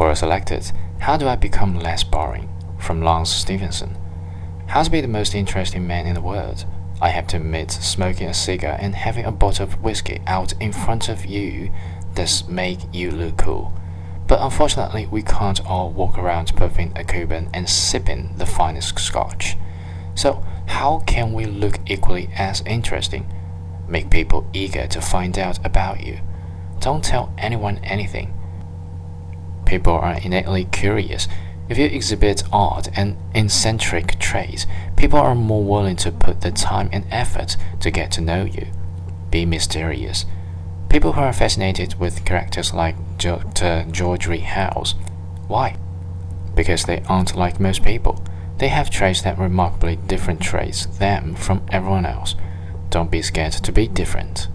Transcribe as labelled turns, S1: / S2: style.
S1: Quora selected How do I become less boring? from Lance Stevenson. How to be the most interesting man in the world? I have to admit, smoking a cigar and having a bottle of whiskey out in front of you does make you look cool. But unfortunately, we can't all walk around puffing a Cuban and sipping the finest scotch. So, how can we look equally as interesting? Make people eager to find out about you. Don't tell anyone anything. People are innately curious. If you exhibit odd and eccentric traits, people are more willing to put the time and effort to get to know you. Be mysterious. People who are fascinated with characters like Dr. George House. Why? Because they aren't like most people. They have traits that remarkably differentiates them from everyone else. Don't be scared to be different.